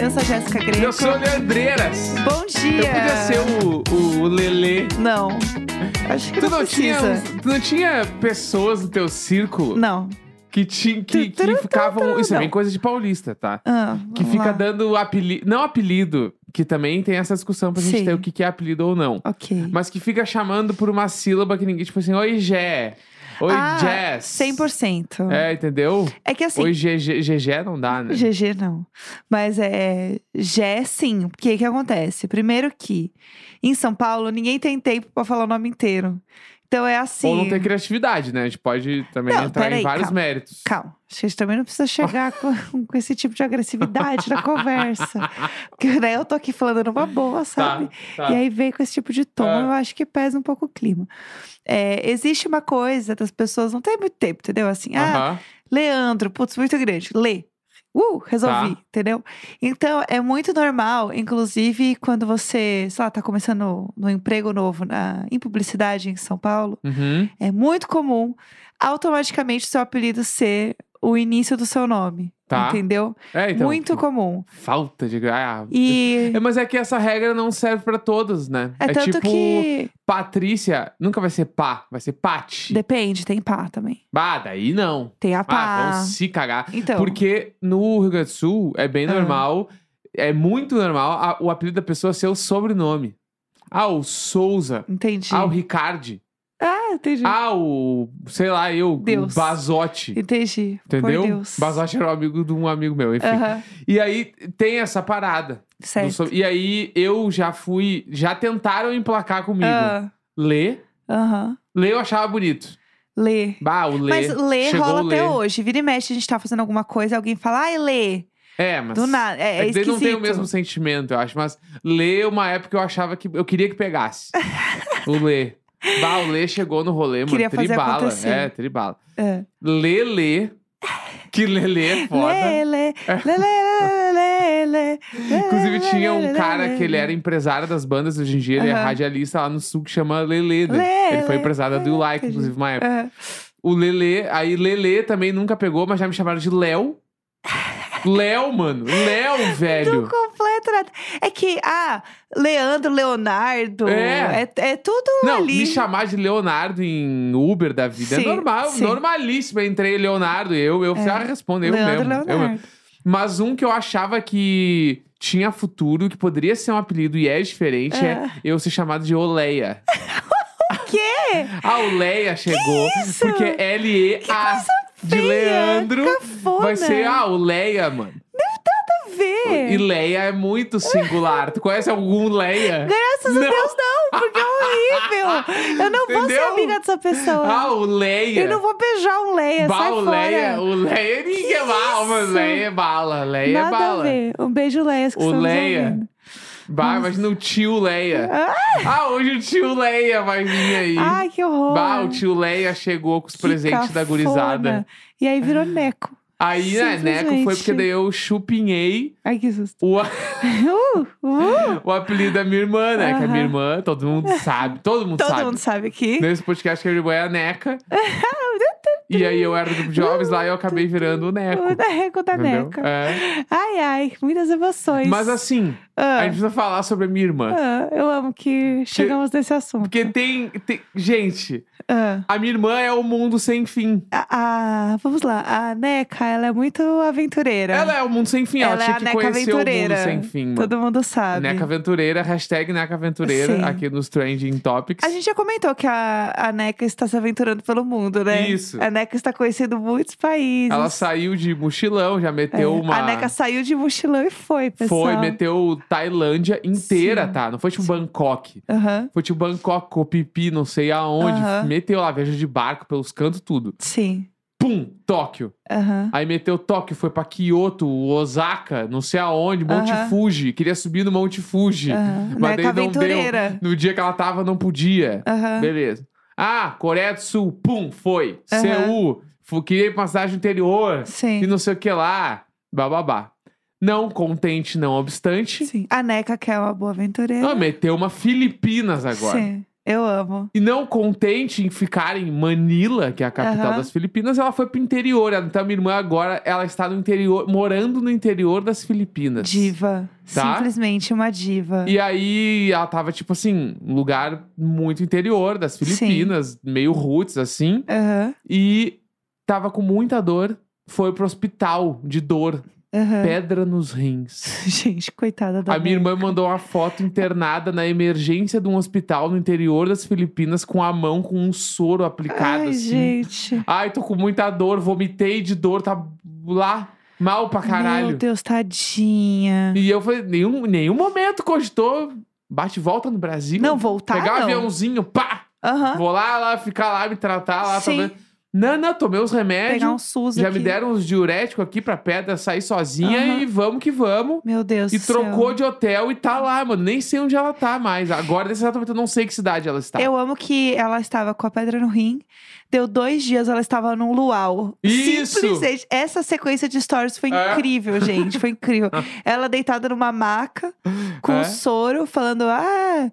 Eu sou a Jéssica Greco. Eu sou o Leandreiras. Bom dia! Eu podia ser o, o Lelê. Não. Acho que Tu não, não, tinha, tu não tinha pessoas no teu círculo Não. que, ti, que, que ficavam. Isso é bem coisa de paulista, tá? Ah, Que fica lá. dando apelido. Não apelido, que também tem essa discussão pra gente Sim. ter o que que é apelido ou não. Ok. Mas que fica chamando por uma sílaba que ninguém, tipo assim, oi Gé. Oi ah, Jess. 100%. É, entendeu? É que assim, Oi GG, GG não dá, né? GG não. Mas é. Gé sim. Porque o que acontece? Primeiro que em São Paulo ninguém tem tempo pra falar o nome inteiro. Então é assim. Ou não tem criatividade, né? A gente pode também Não, entrar peraí, em vários calma. méritos. Calma, a gente também não precisa chegar com, com esse tipo de agressividade na conversa. Porque né, eu tô aqui falando numa boa, sabe? Tá, tá. E aí vem com esse tipo de tom, É. eu acho que pesa um pouco o clima. É, existe uma coisa das pessoas, não tem muito tempo, entendeu? Assim, ah, Aham. Leandro, putz, muito grande, lê. Uh, resolvi, Tá. entendeu? Então, é muito normal, inclusive quando você, sei lá, tá começando no emprego novo na, em publicidade em São Paulo, Uhum. é muito comum automaticamente o seu apelido ser o início do seu nome. Tá. Entendeu? É, então. muito comum. Falta de. Ah, E É, mas é que essa regra não serve pra todos, né? é, tanto tipo, que. Patrícia nunca vai ser pá, vai ser Pati. Depende, tem pá também. Bah, daí não. Tem a Ah, pá. vão se cagar. Então. Porque no Rio Grande do Sul é bem Ah. normal, é muito normal a- o apelido da pessoa ser o sobrenome. Ah, o Souza. Entendi. Ah, o Ricardi. Ah, entendi. Ah, o. Sei lá, eu. Deus. O Bazotti. Entendi. Entendeu? Por Deus. Bazotti era um amigo de um amigo meu, enfim. E aí tem essa parada. certo. so- E aí eu já fui. Já tentaram emplacar comigo. Ah, Lê. Aham. Lê eu achava bonito. Lê. Bah, o Lê. Mas lê chegou rola o Lê. até hoje. Vira e mexe, a gente tá fazendo alguma coisa, alguém fala, ai, lê. É, mas. Do nada. É, é, É não tem o mesmo sentimento, eu acho. Mas Lê, uma época eu achava que. Eu queria que pegasse. o Lê. Bah, o Lê chegou no rolê, mano. Queria fazer tribala. acontecer. É, tribala. É. Lê. Que Lelê é foda. Lê, lê, lê, Inclusive, tinha um cara que ele era empresário das bandas, hoje em dia ele é Aham. radialista lá no sul que chama Lelê, né? Lê, ele foi empresário da Do Like, entendi. inclusive, uma época. É. O Lelê, aí Lelê também nunca pegou, mas já me chamaram de Léo. Léo, mano. Léo, velho. Completa nada. É que, ah, Leandro, Leonardo. É. É, é tudo Não, ali. me chamar de Leonardo em Uber da vida Sim, é normal, sim. normalíssimo. Entrei Leonardo, eu, eu É. já respondo, eu Leandro, mesmo. eu Leonardo. mesmo. Mas um que eu achava que tinha futuro, que poderia ser um apelido e é diferente, é, É. eu ser chamado de Oleia. O quê? A Oleia chegou, isso? porque L-E-A de feia, Leandro cafona. vai ser a Oleia, mano. Nada a ver. E Leia é muito singular. tu conhece algum Leia? Graças a Não. Deus, não, porque é horrível. Eu não vou ser Entendeu? amiga dessa pessoa. Ah, o Leia. Eu não vou beijar um Leia, Bah, sai o fora. Leia, o Leia ninguém é mas isso? Leia é bala, Leia é Nada bala. a ver. Um beijo, Leias, que O Leia. ouvindo. Bah, imagina o tio Leia. Ah, Ah, hoje o tio Leia vai vir aí. ai, que horror. Bah, o tio Leia chegou com os Que presentes da cafona. gurizada. E aí virou Neco. Aí, né, Neco foi porque daí eu chupinhei Ai, que susto. o, Uh, uh. o apelido da minha irmã, né? Que a minha Aham. irmã, todo mundo sabe, todo mundo Todo sabe. mundo sabe aqui. Nesse podcast que a minha irmã é a Neca. e aí eu era do grupo de jovens lá e eu acabei virando o Neco. O Neco da entendeu? Neca. É. Ai, ai, muitas emoções. Mas assim, Ah, a gente precisa falar sobre a minha irmã. ah, eu amo que chegamos nesse assunto. Porque tem, tem- Gente, Ah, a minha irmã é o mundo sem fim. a- a- vamos lá, a Neca, ela é muito aventureira. Ela é o mundo sem fim. Ela, Ela é tinha a que Neca conhecer aventureira. o mundo sem fim, mano. Todo mundo sabe. Neca Aventureira, hashtag Neca Aventureira, Sim. aqui nos Trending Topics. A gente já comentou que a, a Neca está se aventurando pelo mundo, né? Isso. A Neca está conhecendo muitos países. Ela saiu de mochilão, já É, meteu uma. A Neca saiu de mochilão e foi, pessoal. Foi, meteu Tailândia inteira, Sim. tá? Não foi tipo Bangkok. Aham, Foi tipo Bangkok, Copipi, não sei aonde. Aham. Meteu lá, viaja de barco pelos cantos, tudo. sim. Pum, Tóquio. Aham. Aí meteu Tóquio, foi pra Kyoto, Osaka, não sei aonde, Monte Aham. Fuji. Queria subir no Monte Fuji. aham. Mas daí não deu. No dia que ela tava, não podia. Beleza. Ah, Coreia do Sul, pum, foi. Seul, queria ir pra uma cidade interior. Sim. E não sei o que lá. Bababá. Não contente, não obstante. Sim. A Neca quer uma boa aventureira. Ela meteu uma Filipinas agora. Sim. Eu amo. E não contente em ficar em Manila, que é a capital Aham. das Filipinas, ela foi pro interior. Então a minha irmã agora, ela está no interior, morando no interior das Filipinas. Diva. Tá? Simplesmente uma diva. E aí ela tava, tipo assim, um lugar muito interior das Filipinas, meio roots, assim. Aham, E tava com muita dor. Foi pro hospital de dor. Aham. Pedra nos rins. Gente, coitada da A minha irmã mandou uma foto internada na emergência de um hospital no interior das Filipinas com a mão com um soro aplicado Ai, assim. gente. Ai, tô com muita dor, vomitei de dor, tá lá mal pra caralho. Meu Deus, tadinha. E eu falei, nenhum, nenhum momento cogitou bate e volta no Brasil. Não, voltar Pegar um não. aviãozinho, pá! Aham. Vou lá, lá, ficar lá, me tratar lá. Sim. talvez- Não, não, tomei os remédios. Pegar um SUS Já aqui. me deram uns diuréticos aqui pra pedra sair sozinha Aham. e vamos que vamos. Meu Deus E do céu. trocou de hotel e tá lá, mano. Nem sei onde ela tá mais. Agora, nesse exato momento, eu não sei que cidade ela está. Eu amo que ela estava com a pedra no rim. Deu dois dias, ela estava num luau. Isso! Simplesmente. Essa sequência de stories foi É. incrível, gente. Foi incrível. ela deitada numa maca, com É. um soro, falando: Ah,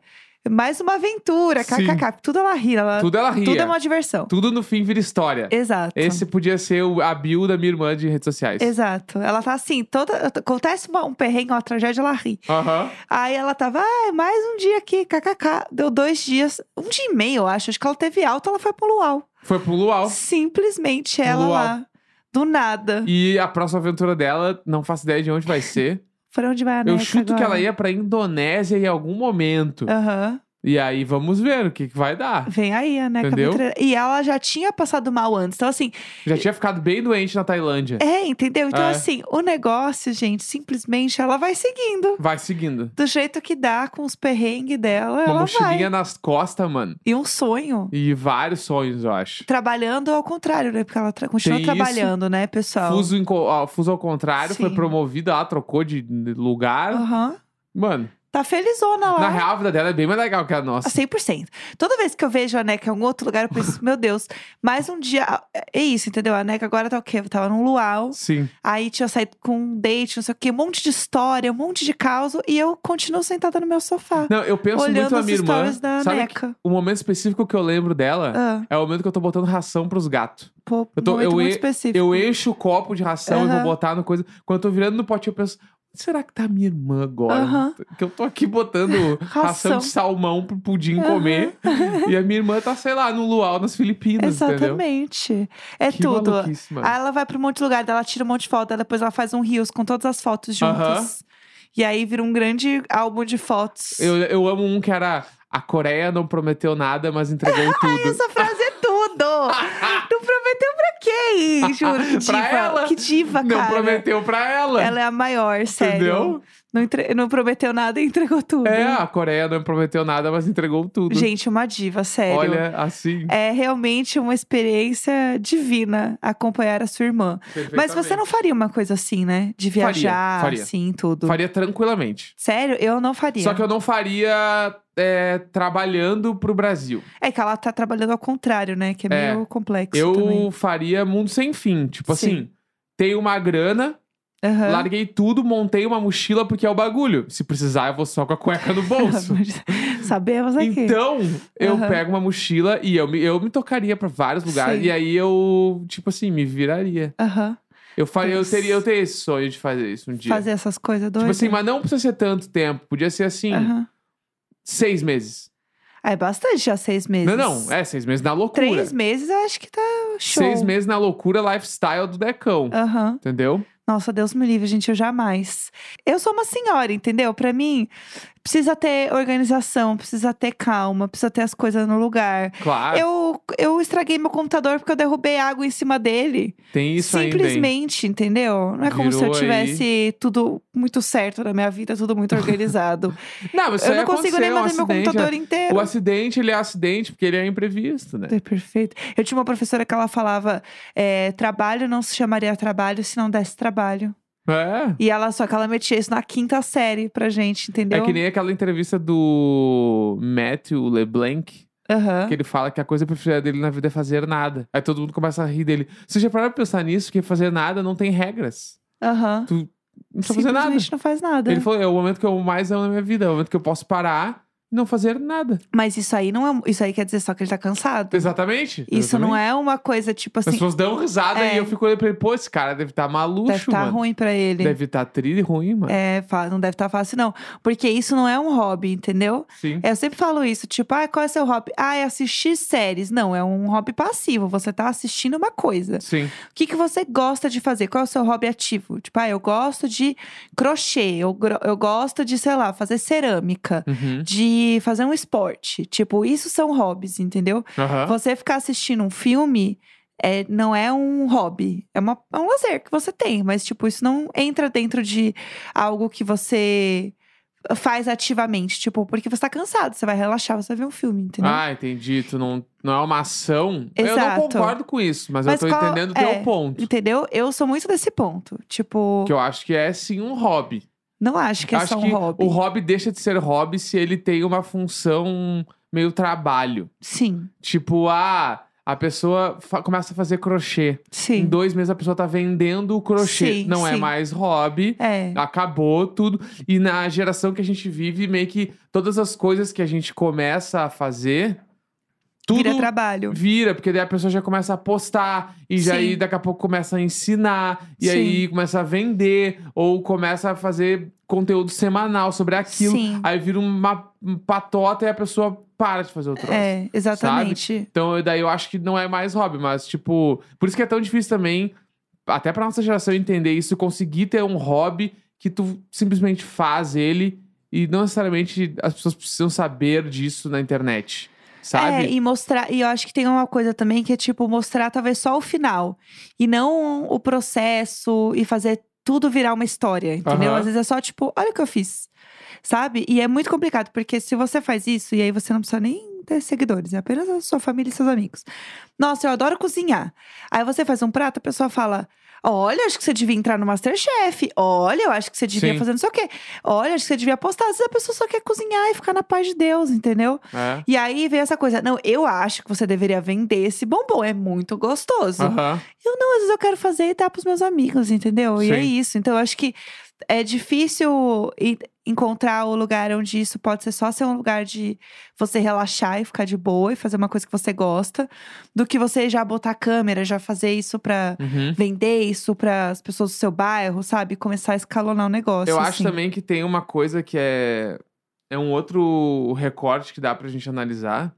mais uma aventura, kkk. Tudo ela ri. Ela... Tudo ela ria. Tudo é uma diversão. Tudo no fim vira história. Exato. Esse podia ser o- a bio da minha irmã de redes sociais. Exato. Ela tá assim, toda. Acontece uma- um perrengue, uma tragédia, ela ri. Aham. Aí ela tava, ah, mais um dia aqui, kkk. Deu dois dias, um dia e meio, eu acho. Acho que ela teve alta, ela foi pro luau. Foi pro Luau. Simplesmente ela Luau. lá. Do nada. E a próxima aventura dela, não faço ideia de onde vai ser. Pra onde vai a Eu Neca chuto que agora? ela ia pra Indonésia em algum momento. Aham. E aí vamos ver o que, que vai dar. Vem aí a Neca Entendeu? E ela já tinha passado mal antes. Então, assim, Já tinha ficado bem doente na Tailândia. é, entendeu? Então, É. assim, o negócio, gente, simplesmente ela vai seguindo. Vai seguindo. Do jeito que dá, com os perrengues dela, Uma ela mochilinha vai. nas costas, mano. E um sonho. E vários sonhos, eu acho. Trabalhando ao contrário, né? Porque ela tra- continua Tem isso. trabalhando, né, pessoal? Fuso, ó, fuso ao contrário, foi Sim. promovida lá, trocou de lugar. Aham. Mano, Tá felizona lá. na real, a vida dela é bem mais legal que a nossa. 100%. Toda vez que eu vejo a Neca em algum outro lugar, eu penso, meu Deus, mais um dia. É isso, entendeu? A Neca agora tá o quê? Tava num luau, Sim. aí tinha saído com um date, não sei o quê, um monte de história, um monte de caos, e eu continuo sentada no meu sofá. Não, eu penso olhando muito na os minha irmã. da Sabe Neca. o momento específico que eu lembro dela Ah, é o momento que eu tô botando ração pros gatos. pô, Eu tô- momento eu muito específico. Eu encho o copo de ração e vou botar no coisa. Quando eu tô virando no potinho, eu penso. "Onde Será que tá minha irmã agora? Aham. Que eu tô aqui botando ração Ração. de salmão pro pudim comer. e a minha irmã tá, sei lá, no luau nas Filipinas, entendeu? Exatamente. É Que tudo. Aí ela vai pra um monte de lugar, ela tira um monte de foto, depois ela faz um rios com todas as fotos juntas. Aham. E aí vira um grande álbum de fotos. Eu, eu amo um que era. A Coreia não prometeu nada, mas entregou tudo. Essa frase tudo! não prometeu pra quem? Juro, que diva. Pra ela. Que diva, não cara. prometeu pra ela. Ela é a maior, sério. Entendeu? Não, entre- não prometeu nada e entregou tudo. É, a Coreia não prometeu nada, mas entregou tudo. Gente, uma diva, sério. Olha, assim. É realmente uma experiência divina acompanhar a sua irmã. Mas você não faria uma coisa assim, né? De Faria, viajar, faria. assim, tudo. Faria tranquilamente. Sério, eu não faria. Só que eu não faria é, trabalhando pro Brasil. É que ela tá trabalhando ao contrário, né? Que é, É. meio complexo Eu também. faria mundo sem fim. Tipo Sim. assim, tenho uma grana, Aham. larguei tudo, montei uma mochila porque é o bagulho. Se precisar, eu vou só com a cueca no bolso. Sabemos aqui. Então, eu Aham. pego uma mochila e eu me, eu me tocaria pra vários lugares. Sim. E aí eu, tipo assim, me viraria. Aham. Eu, faria, eu, teria, eu teria esse sonho de fazer isso um dia. Fazer essas coisas Tipo doidas. assim, mas não precisa ser tanto tempo. Podia ser assim, seis meses. Ah, É bastante já seis meses. Não, não. É, seis meses na loucura. Três meses eu acho que tá show. Seis meses na loucura lifestyle do Decão. Entendeu? Nossa, Deus me livre, gente, eu jamais. Eu sou uma senhora, entendeu? Pra mim, precisa ter organização, precisa ter calma, precisa ter as coisas no lugar. Claro. Eu, eu estraguei meu computador porque eu derrubei água em cima dele. Tem isso ainda. Simplesmente, entendeu? Não é como se eu Virou aí. tivesse tudo muito certo na minha vida, tudo muito organizado. Não, mas isso eu não consigo nem aconteceu, um manter meu computador é- inteiro. O acidente, ele é acidente porque ele é imprevisto, né? É perfeito. Eu tinha uma professora que ela falava: é, trabalho não se chamaria trabalho se não desse trabalho. É. E ela, só que ela metia isso na quinta série pra gente, entendeu? É que nem aquela entrevista do Matthew LeBlanc, Aham. que ele fala que a coisa preferida dele na vida é fazer nada. Aí todo mundo começa a rir dele. Você já parou pra pensar nisso? Que fazer nada não tem regras. Aham. Tu não precisa fazer nada. Não faz nada. Ele falou, é o momento que eu mais amo na minha vida. É o momento que eu posso parar, não fazer nada. Mas isso aí não é. Isso aí quer dizer só que ele tá cansado. Exatamente. Isso não exatamente. é uma coisa tipo As assim. pessoas dão risada É. e eu fico olhando pra ele, pô, esse cara deve estar maluco, Deve estar mano. ruim pra ele. Deve estar tri ruim, mano. É, não deve estar fácil, não. Porque isso não é um hobby, entendeu? Sim. Eu sempre falo isso, tipo, ah, qual é seu hobby? Ah, é assistir séries. Não, é um hobby passivo. Você tá assistindo uma coisa. Sim. O que, que você gosta de fazer? Qual é o seu hobby ativo? Tipo, ah, eu gosto de crochê, eu, eu gosto de, sei lá, fazer cerâmica, Uhum. de fazer um esporte. Tipo, isso são hobbies, entendeu? Aham. Você ficar assistindo um filme é, não é um hobby, é, uma, é um lazer que você tem, mas, tipo, isso não entra dentro de algo que você faz ativamente, tipo, porque você tá cansado, você vai relaxar, você vai ver um filme, entendeu? Ah, entendi. Tu não, não é uma ação. Eu não Exato. concordo com isso, mas, Mas eu tô qual- entendendo o teu é, ponto. Entendeu? Eu sou muito desse ponto. Tipo, Que eu acho que é sim um hobby. Não acho que é acho só um que hobby. o hobby deixa de ser hobby se ele tem uma função meio trabalho. Sim, Tipo, ah, a pessoa começa a fazer crochê. Em sim. dois meses a pessoa tá vendendo o crochê. Sim, não é sim. mais hobby. É. Acabou tudo. E na geração que a gente vive, meio que todas as coisas que a gente começa a fazer. Tudo Vira trabalho. vira, porque daí a pessoa já começa a postar, e já Sim. aí daqui a pouco começa a ensinar, e Sim. aí começa a vender, ou começa a fazer conteúdo semanal sobre aquilo. Sim. Aí vira uma patota e a pessoa para de fazer o troço. É, exatamente. Então, daí eu acho que não é mais hobby, mas, tipo, por isso que é tão difícil também, até pra nossa geração entender isso, conseguir ter um hobby que tu simplesmente faz ele e não necessariamente as pessoas precisam saber disso na internet. Sabe? É, e mostrar. E eu acho que tem uma coisa também que é tipo mostrar talvez só o final. E não o processo e fazer tudo virar uma história, entendeu? Aham. Às vezes é só tipo, olha o que eu fiz. Sabe? E é muito complicado, porque se você faz isso, e aí você não precisa nem ter seguidores, é apenas a sua família e seus amigos. Nossa, eu adoro cozinhar. Aí você faz um prato, a pessoa fala. Olha, acho que você devia entrar no Masterchef. Olha, eu acho que você devia Sim. fazer não sei o quê. Olha, acho que você devia postar. Às vezes a pessoa só quer cozinhar e ficar na paz de Deus, entendeu? É. E aí vem essa coisa, não, eu acho que você deveria vender esse bombom, é muito gostoso. Aham. Eu não, às vezes eu quero fazer e dar pros meus amigos, entendeu? E é Sim. isso. Então eu acho que é difícil encontrar o lugar onde isso pode ser só ser um lugar de você relaxar e ficar de boa e fazer uma coisa que você gosta, do que você já botar a câmera, já fazer isso pra Uhum. vender isso para as pessoas do seu bairro, sabe? Começar a escalonar o negócio. Eu assim. acho também que tem uma coisa que é. É um outro recorte que dá pra gente analisar.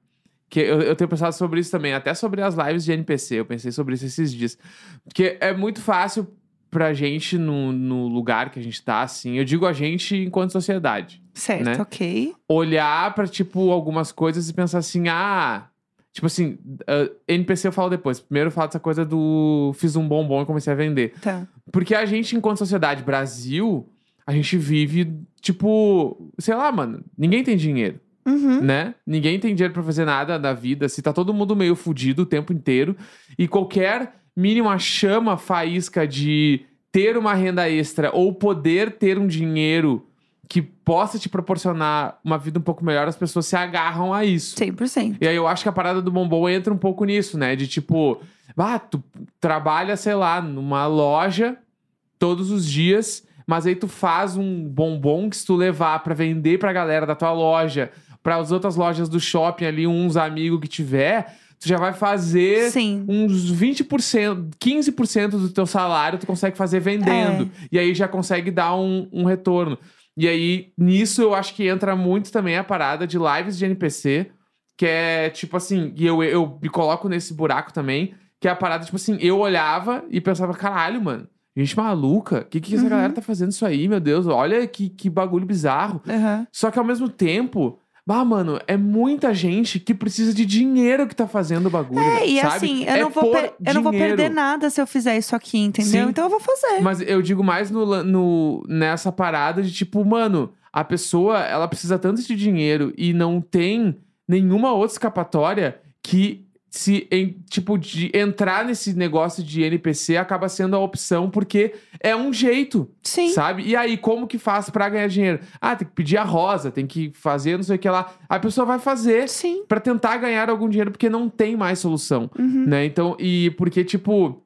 Que eu, eu tenho pensado sobre isso também, até sobre as lives de NPC. Eu pensei sobre isso esses dias. Porque é muito fácil pra gente, no, no lugar que a gente tá, assim. Eu digo a gente enquanto sociedade. Certo, né? ok. Olhar pra, tipo, algumas coisas e pensar assim, ah. Tipo assim, ah, NPC eu falo depois. Primeiro eu falo dessa coisa do fiz um bombom e comecei a vender. Tá. Porque a gente, enquanto sociedade Brasil, a gente vive, tipo, sei lá, mano, ninguém tem dinheiro, Uhum. né? Ninguém tem dinheiro pra fazer nada na vida. Se tá todo mundo meio fudido o tempo inteiro. E qualquer mínima chama, faísca de ter uma renda extra ou poder ter um dinheiro que possa te proporcionar uma vida um pouco melhor, as pessoas se agarram a isso. 100%. E aí eu acho que a parada do bombom entra um pouco nisso, né? De tipo, ah, tu trabalha, sei lá, numa loja todos os dias, mas aí tu faz um bombom que se tu levar pra vender pra galera da tua loja, para as outras lojas do shopping ali, uns amigos que tiver, tu já vai fazer Sim. uns 20%, 15% do teu salário tu consegue fazer vendendo. É. E aí já consegue dar um, um retorno. E aí, nisso eu acho que entra muito também a parada de lives de NPC, que é tipo assim, e eu, eu me coloco nesse buraco também, que é a parada, tipo assim, eu olhava e pensava, caralho, mano, gente maluca, o que, que essa Uhum. galera tá fazendo isso aí, meu Deus, olha que, que bagulho bizarro. Aham. Só que ao mesmo tempo. Bah, mano, é muita gente que precisa de dinheiro que tá fazendo o bagulho. É, e sabe? assim, eu, É não vou eu não vou perder nada se eu fizer isso aqui, entendeu? Sim. Então eu vou fazer. Mas eu digo mais no, no- nessa parada de tipo, mano, a pessoa, ela precisa tanto de dinheiro e não tem nenhuma outra escapatória que se, em- tipo, de entrar nesse negócio de NPC acaba sendo a opção porque é um jeito, Sim. sabe? E aí, como que faz pra ganhar dinheiro? Ah, tem que pedir a rosa, tem que fazer não sei o que lá. A pessoa vai fazer Sim. pra tentar ganhar algum dinheiro porque não tem mais solução Uhum. né? Então, e porque, tipo,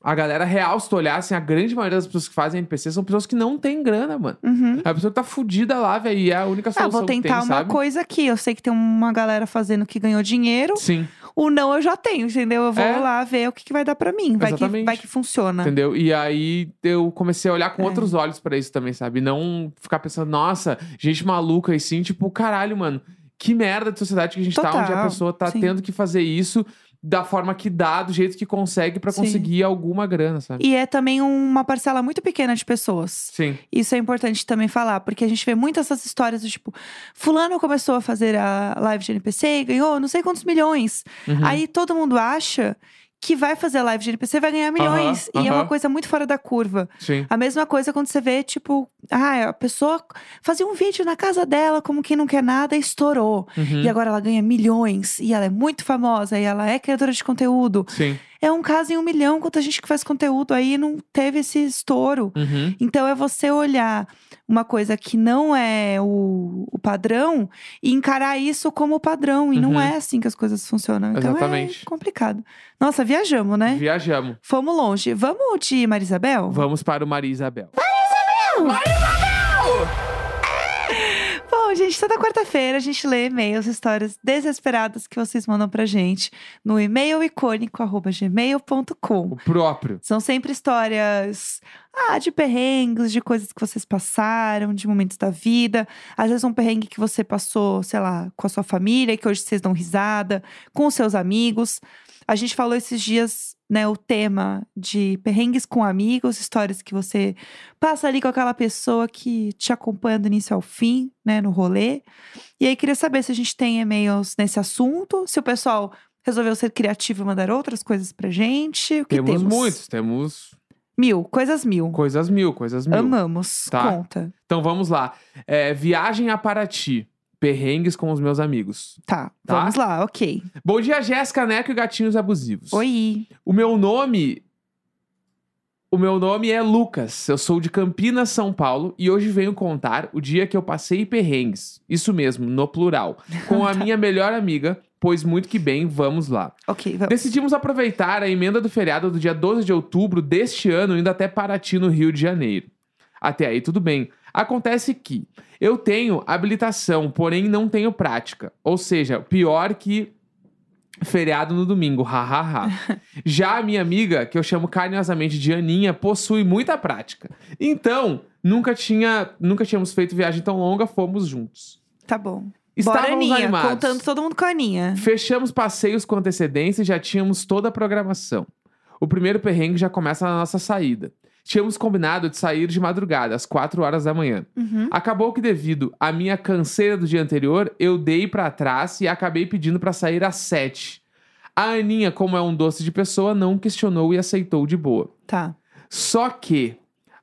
A galera real, se tu olhar, assim, a grande maioria das pessoas que fazem NPC são pessoas que não têm grana, mano. Uhum. A pessoa tá fudida lá, velho, e é a única Ah, solução vou que tentar tem, uma sabe? coisa aqui. Eu sei que tem uma galera fazendo que ganhou dinheiro. Sim, O não eu já tenho, entendeu? Eu vou É. lá ver o que, que vai dar pra mim. Vai que, vai que funciona. entendeu? E aí eu comecei a olhar com É. outros olhos pra isso também, sabe? Não ficar pensando, nossa, gente maluca e sim, tipo, caralho, mano, que merda de sociedade que a gente tá, onde a Total, pessoa tá sim. tendo que fazer isso da forma que dá, do jeito que consegue pra Sim. conseguir alguma grana, sabe? E é também uma parcela muito pequena de pessoas. Sim. Isso é importante também falar, porque a gente vê muitas essas histórias do tipo, fulano começou a fazer a live de NPC e ganhou não sei quantos milhões. Uhum. Aí todo mundo acha que vai fazer a live de NPC vai ganhar milhões. E é uma coisa muito fora da curva. Sim. A mesma coisa quando você vê, tipo, ah, a pessoa fazia um vídeo na casa dela, como quem não quer nada, e estourou. Uhum. E agora ela ganha milhões, e ela é muito famosa, e ela é criadora de conteúdo. Sim. É um caso em um milhão, quanta gente que faz conteúdo aí não teve esse estouro. Uhum. Então é você olhar uma coisa que não é o, o padrão e encarar isso como o padrão. E não Uhum. é assim que as coisas funcionam. Então Exatamente. é complicado. Nossa, viajamos, né? Viajamos. Fomos longe. Vamos de Marisabel? Vamos para o Maria Isabel. Bom, gente, toda quarta-feira a gente lê e-mails, histórias desesperadas que vocês mandam pra gente no e-mail icônico.gmail.com. O próprio. São sempre histórias ah, de perrengues, de coisas que vocês passaram, de momentos da vida. Às vezes um perrengue que você passou, sei lá, com a sua família, que hoje vocês dão risada, com os seus amigos. A gente falou esses dias, né, o tema de perrengues com amigos, histórias que você passa ali com aquela pessoa que te acompanha do início ao fim, né, no rolê. E aí queria saber se a gente tem e-mails nesse assunto, se o pessoal resolveu ser criativo e mandar outras coisas pra gente. O que Temos, temos? muitos, temos Mil, coisas mil. coisas mil, coisas mil. Amamos. Tá. Conta. Então vamos lá. É, viagem a Paraty. Perrengues com os meus amigos. Tá, Tá. vamos lá, ok. Bom dia, Jéssica Neco e Gatinhos Abusivos. Oi. O meu nome. O meu nome é Lucas. Eu sou de Campinas, São Paulo, e hoje venho contar o dia que eu passei perrengues. Isso mesmo, no plural. Com a minha melhor amiga, pois muito que bem, vamos lá. Ok, vamos. Decidimos aproveitar a emenda do feriado do dia 12 de outubro deste ano, indo até Paraty, no Rio de Janeiro. Até aí, tudo bem. Acontece que eu tenho habilitação, porém não tenho prática. Ou seja, pior que feriado no domingo, hahaha. Já a minha amiga, que eu chamo carinhosamente de Aninha, possui muita prática. Então, nunca tinha, nunca tínhamos feito viagem tão longa, fomos juntos. Tá bom. Bora, Estávamos Aninha. animados. Contando todo mundo com a Aninha. Fechamos passeios com antecedência e já tínhamos toda a programação. O primeiro perrengue já começa na nossa saída. Tínhamos combinado de sair de madrugada, às 4 horas da manhã. Uhum. Acabou que, devido à minha canseira do dia anterior, eu dei pra trás e acabei pedindo pra sair às 7. A Aninha, como é um doce de pessoa, não questionou e aceitou de boa. Tá. Só que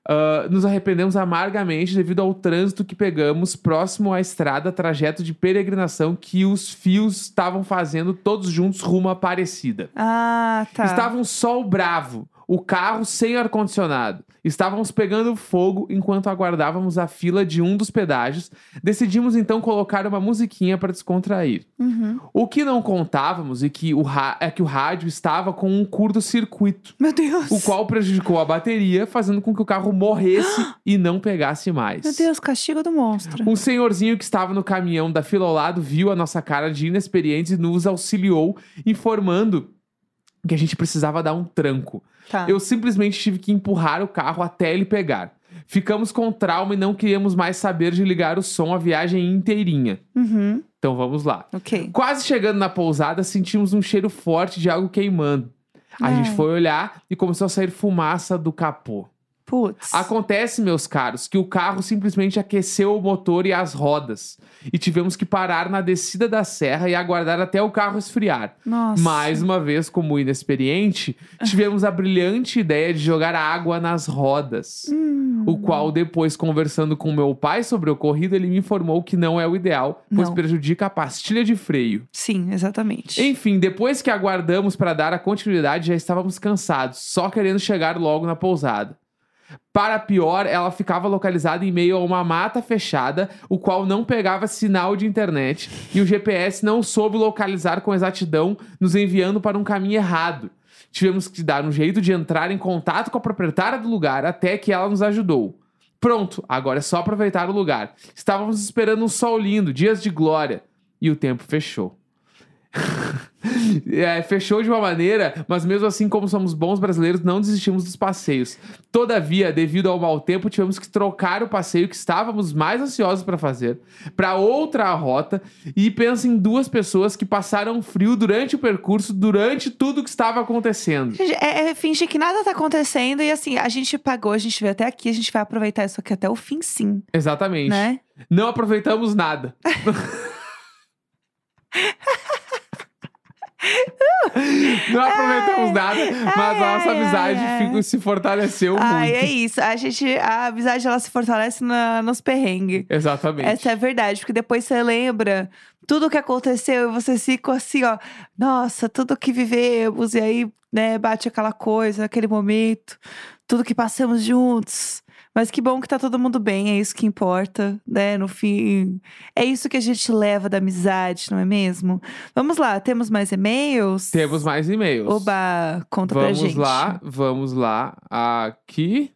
ah, nos arrependemos amargamente devido ao trânsito que pegamos próximo à estrada, trajeto de peregrinação que os fios estavam fazendo todos juntos rumo à Aparecida. Ah, tá. Estava um sol bravo, o carro sem ar-condicionado. Estávamos pegando fogo enquanto aguardávamos a fila de um dos pedágios. Decidimos então colocar uma musiquinha para descontrair. Uhum. O que não contávamos e que o é que o rádio estava com um curto-circuito Meu Deus. o qual prejudicou a bateria, fazendo com que o carro morresse e não pegasse mais. Meu Deus, castigo do monstro. Um senhorzinho que estava no caminhão da fila ao lado viu a nossa cara de inexperientes e nos auxiliou, informando que a gente precisava dar um tranco. Tá. Eu simplesmente tive que empurrar o carro até ele pegar. Ficamos com trauma e não queríamos mais saber de ligar o som a viagem inteirinha. Uhum. Então vamos lá. Ok. Quase chegando na pousada, sentimos um cheiro forte de algo queimando. A Ai. gente foi olhar e começou a sair fumaça do capô. Putz. Acontece, meus caros, que o carro simplesmente aqueceu o motor e as rodas. E tivemos que parar na descida da serra e aguardar até o carro esfriar. Nossa. Mais uma vez, como inexperiente, tivemos a brilhante ideia de jogar água nas rodas. Hum. O qual, depois, conversando com meu pai sobre o ocorrido, ele me informou que não é o ideal, pois Não. prejudica a pastilha de freio. Sim, exatamente. Enfim, depois que aguardamos para dar a continuidade, já estávamos cansados, só querendo chegar logo na pousada. Para pior, ela ficava localizada em meio a uma mata fechada, o qual não pegava sinal de internet, e o GPS não soube localizar com exatidão, nos enviando para um caminho errado. Tivemos que dar um jeito de entrar em contato com a proprietária do lugar até que ela nos ajudou. Pronto, agora é só aproveitar o lugar. Estávamos esperando um sol lindo, dias de glória. E o tempo fechou. É, fechou de uma maneira, mas mesmo assim, como somos bons brasileiros, não desistimos dos passeios. Todavia, devido ao mau tempo, tivemos que trocar o passeio que estávamos mais ansiosos para fazer para outra rota. E pensa em duas pessoas que passaram frio durante o percurso, durante tudo que estava acontecendo. É, é fingir que nada tá acontecendo e assim, a gente pagou, a gente veio até aqui, a gente vai aproveitar isso aqui até o fim, sim, Exatamente. né? Não aproveitamos nada. Não aproveitamos nada, mas a nossa Ai, amizade ai, ai. fica- se fortaleceu Ai, muito. é isso. A gente, a amizade ela se fortalece na, nos perrengues. Exatamente. Essa é a verdade, porque depois você lembra tudo o que aconteceu e você fica assim, ó, nossa, tudo que vivemos, e aí, né, bate aquela coisa, aquele momento, tudo que passamos juntos. Mas que bom que tá todo mundo bem, é isso que importa, né? No fim, é isso que a gente leva da amizade, não é mesmo? Vamos lá, temos mais e-mails? Temos mais e-mails. Oba, conta pra vamos gente. lá, vamos lá. Aqui,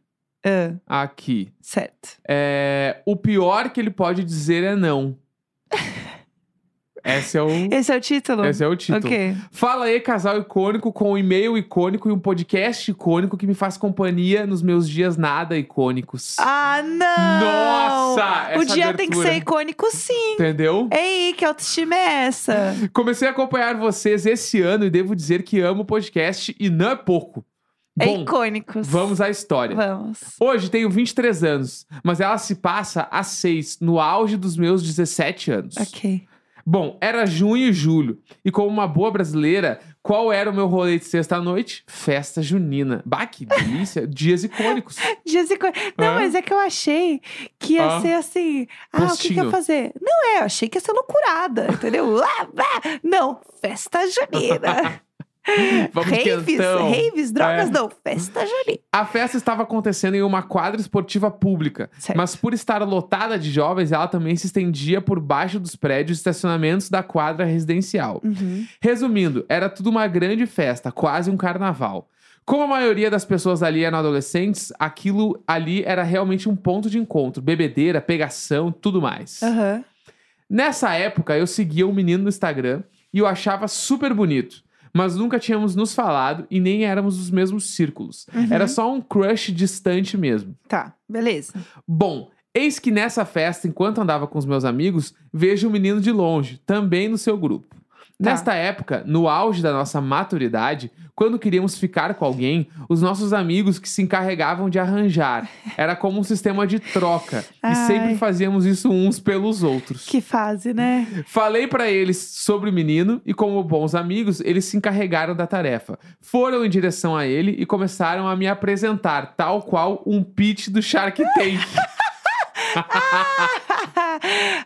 Ah, aqui. certo. É, o pior que ele pode dizer é não. Esse é o, Esse é o título? esse é o título. Ok. Fala aí, casal icônico, com um e-mail icônico e um podcast icônico que me faz companhia nos meus dias nada icônicos. Ah, não! Nossa, O dia tem que abertura. ser icônico, sim. Entendeu? Ei, que autoestima é essa? Comecei a acompanhar vocês esse ano e devo dizer que amo o podcast e não é pouco. É Bom, icônicos. vamos à história. Vamos. Hoje tenho 23 anos, mas ela se passa a 6, no auge dos meus 17 anos. Ok. Bom, era junho e julho, e como uma boa brasileira, qual era o meu rolê de sexta-noite? Festa junina. Bah, que delícia! Dias icônicos. Dias icônicos. Não, Ah. mas é que eu achei que ia Ah. ser assim. Ah, o que, que eu ia Postinho. fazer? Não é, eu achei que ia ser loucurada, entendeu? Não, festa junina. Vamos raves, quentão. raves, drogas É. não, festa junina. A festa estava acontecendo em uma quadra esportiva pública, Certo. mas por estar lotada de jovens, ela também se estendia por baixo dos prédios e estacionamentos da quadra residencial. Uhum. Resumindo, era tudo uma grande festa, quase um carnaval. Como a maioria das pessoas ali eram adolescentes, aquilo ali era realmente um ponto de encontro, bebedeira, pegação, tudo mais. Aham. Nessa época, eu seguia um menino no Instagram e eu achava super bonito. Mas nunca tínhamos nos falado e nem éramos dos mesmos círculos. Uhum. Era só um crush distante mesmo. Tá, beleza. Bom, eis que nessa festa, enquanto andava com os meus amigos, vejo um menino de longe, também no seu grupo. Tá. Nesta época, no auge da nossa maturidade, quando queríamos ficar com alguém, os nossos amigos que se encarregavam de arranjar. Era como um sistema de troca. E Ai. sempre fazíamos isso uns pelos outros. Que fase, né? Falei pra eles sobre o menino e, como bons amigos, eles se encarregaram da tarefa. Foram em direção a ele e começaram a me apresentar, tal qual um pitch do Shark Tank.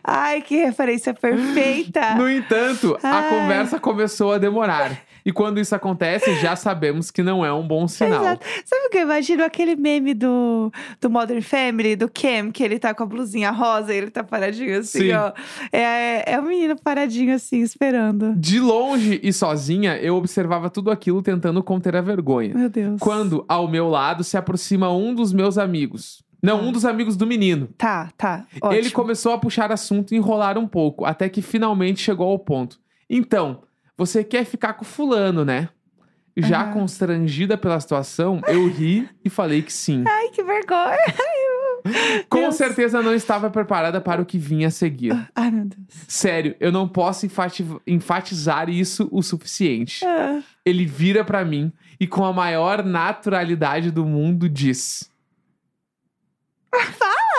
Ai, que referência perfeita. No entanto, a Ai. conversa começou a demorar. E quando isso acontece, já sabemos que não é um bom sinal. Exato. Sabe o que eu imagino? Aquele meme do, do Modern Family, do Cam, que ele tá com a blusinha rosa e ele tá paradinho assim, Sim. ó. É, é o menino paradinho assim, esperando. De longe e sozinha, eu observava tudo aquilo tentando conter a vergonha. Meu Deus. Quando, ao meu lado, se aproxima um dos meus amigos. Não, um dos amigos do menino. Tá, tá. Ótimo. Ele começou a puxar assunto e enrolar um pouco, até que finalmente chegou ao ponto. Então, você quer ficar com fulano, né? Já Aham. constrangida pela situação, eu ri e falei que sim. Ai, que vergonha. Com Deus. certeza não estava preparada para o que vinha a seguir. Ai, meu Deus. Sério, eu não posso enfati- enfatizar isso o suficiente. Ah, Ele vira pra mim e com a maior naturalidade do mundo diz: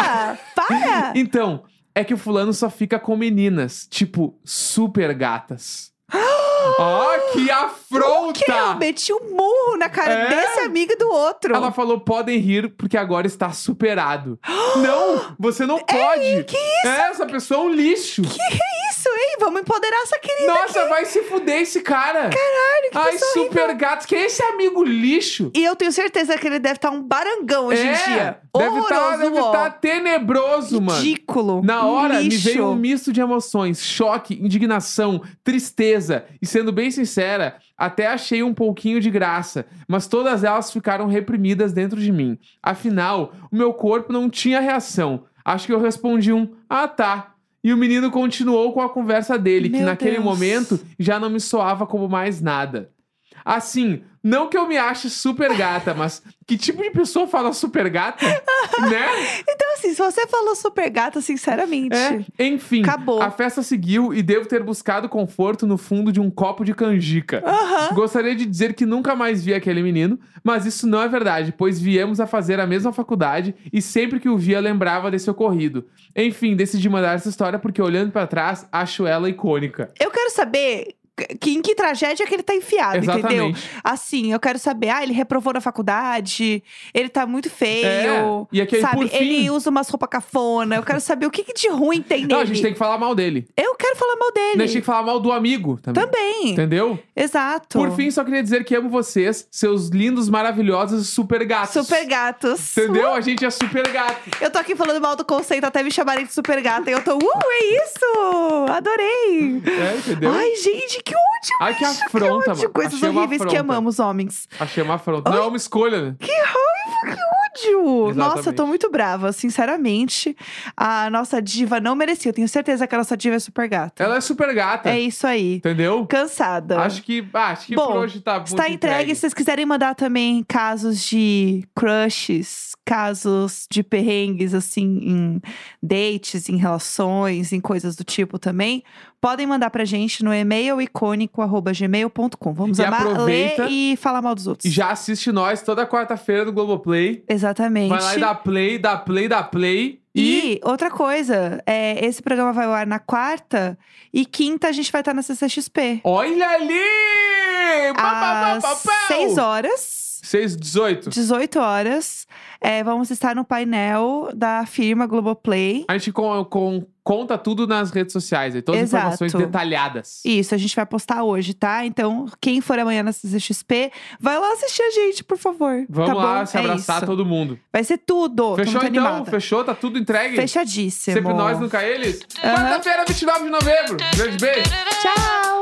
ah, para! Então, é que o fulano só fica com meninas, tipo, super gatas. Ó, que afronta! Que eu meti um murro na cara É? desse amigo e do outro. Ela falou: podem rir porque agora está superado. não, você não pode. que É, essa pessoa é um lixo. Isso, Vamos empoderar essa querida. Nossa, vai se fuder esse cara. Caralho, que Ai, super gatos. Que é esse amigo lixo? E eu tenho certeza que ele deve estar um barangão hoje é, em dia. deve estar deve ó. tá tenebroso, mano. Ridículo. Na hora, me Lixo. veio um misto de emoções, choque, indignação, tristeza. E sendo bem sincera, Até achei um pouquinho de graça, mas todas elas ficaram reprimidas dentro de mim. Afinal, o meu corpo não tinha reação. Acho que eu respondi um: "Ah, tá". E o menino continuou com a conversa dele, que Meu naquele Deus. momento já não me soava como mais nada. Assim, não que eu me ache super gata, mas que tipo de pessoa fala super gata? né? Então, assim, se você falou super gata, sinceramente. É, enfim, Acabou. a festa seguiu e devo ter buscado conforto no fundo de um copo de canjica. Aham. Gostaria de dizer que nunca mais vi aquele menino, mas isso não é verdade, pois viemos a fazer a mesma faculdade e sempre que o via lembrava desse ocorrido. Enfim, decidi mandar essa história porque olhando pra trás, acho ela icônica. Eu quero saber que, em que tragédia que ele tá enfiado, entendeu? Exatamente. Assim, eu quero saber, ah, ele reprovou na faculdade, ele tá muito feio. É, e aqui, sabe, por fim- ele usa umas roupas cafona. Eu quero saber o que, que de ruim tem nele. Não, a gente tem que falar mal dele. Eu quero falar mal dele. A gente tem que falar mal do amigo também. Também. Entendeu? Exato. Por fim, só queria dizer que amo vocês, seus lindos, maravilhosos super gatos. Super gatos. Entendeu? A gente é super gato. Eu tô aqui falando mal do conceito até me chamarem de super gata. E eu tô, uh, é isso! Adorei! É, entendeu? Ai, gente, que ódio! Ai, que bicho, afronta, ódio. mano. Coisas Achei horríveis que amamos, homens. Achei uma afronta. Não é uma escolha, né? Que raiva, que ódio! Nossa, eu tô Exatamente. muito brava. Sinceramente, a nossa diva não merecia. Eu tenho certeza que a nossa diva é super gata. Ela é super gata. É isso aí. Entendeu? Cansada. Acho que, ah, acho que Bom, por hoje tá Está entregue. Se vocês quiserem mandar também casos de crushes, casos de perrengues, assim, em dates, em relações, em coisas do tipo também, podem mandar pra gente no e-mail icônico.gmail.com. Vamos E amar, aproveita ler e falar mal dos outros. E já assiste nós toda quarta-feira no Globoplay. Exatamente. Vai lá e dá play, dá play, dá play. E, E outra coisa, é, esse programa vai ao ar na quarta e quinta a gente vai estar na CCXP. olha ali! Às. 6 horas. 6, 18. 18 horas. É, vamos estar no painel da firma Globoplay. A gente com- com- conta tudo nas redes sociais. Aí, todas as Exato. informações detalhadas. Isso, a gente vai postar hoje, tá? Então, quem for amanhã na CCXP, vai lá assistir a gente, por favor. Vamos tá lá bom? se É abraçar isso. todo mundo. Vai ser tudo. Fechou então? animada. Fechou? Tá tudo entregue? Fechadíssimo. Sempre nós, nunca eles? Aham. Quarta-feira, 29 de novembro. Grande beijo. Tchau!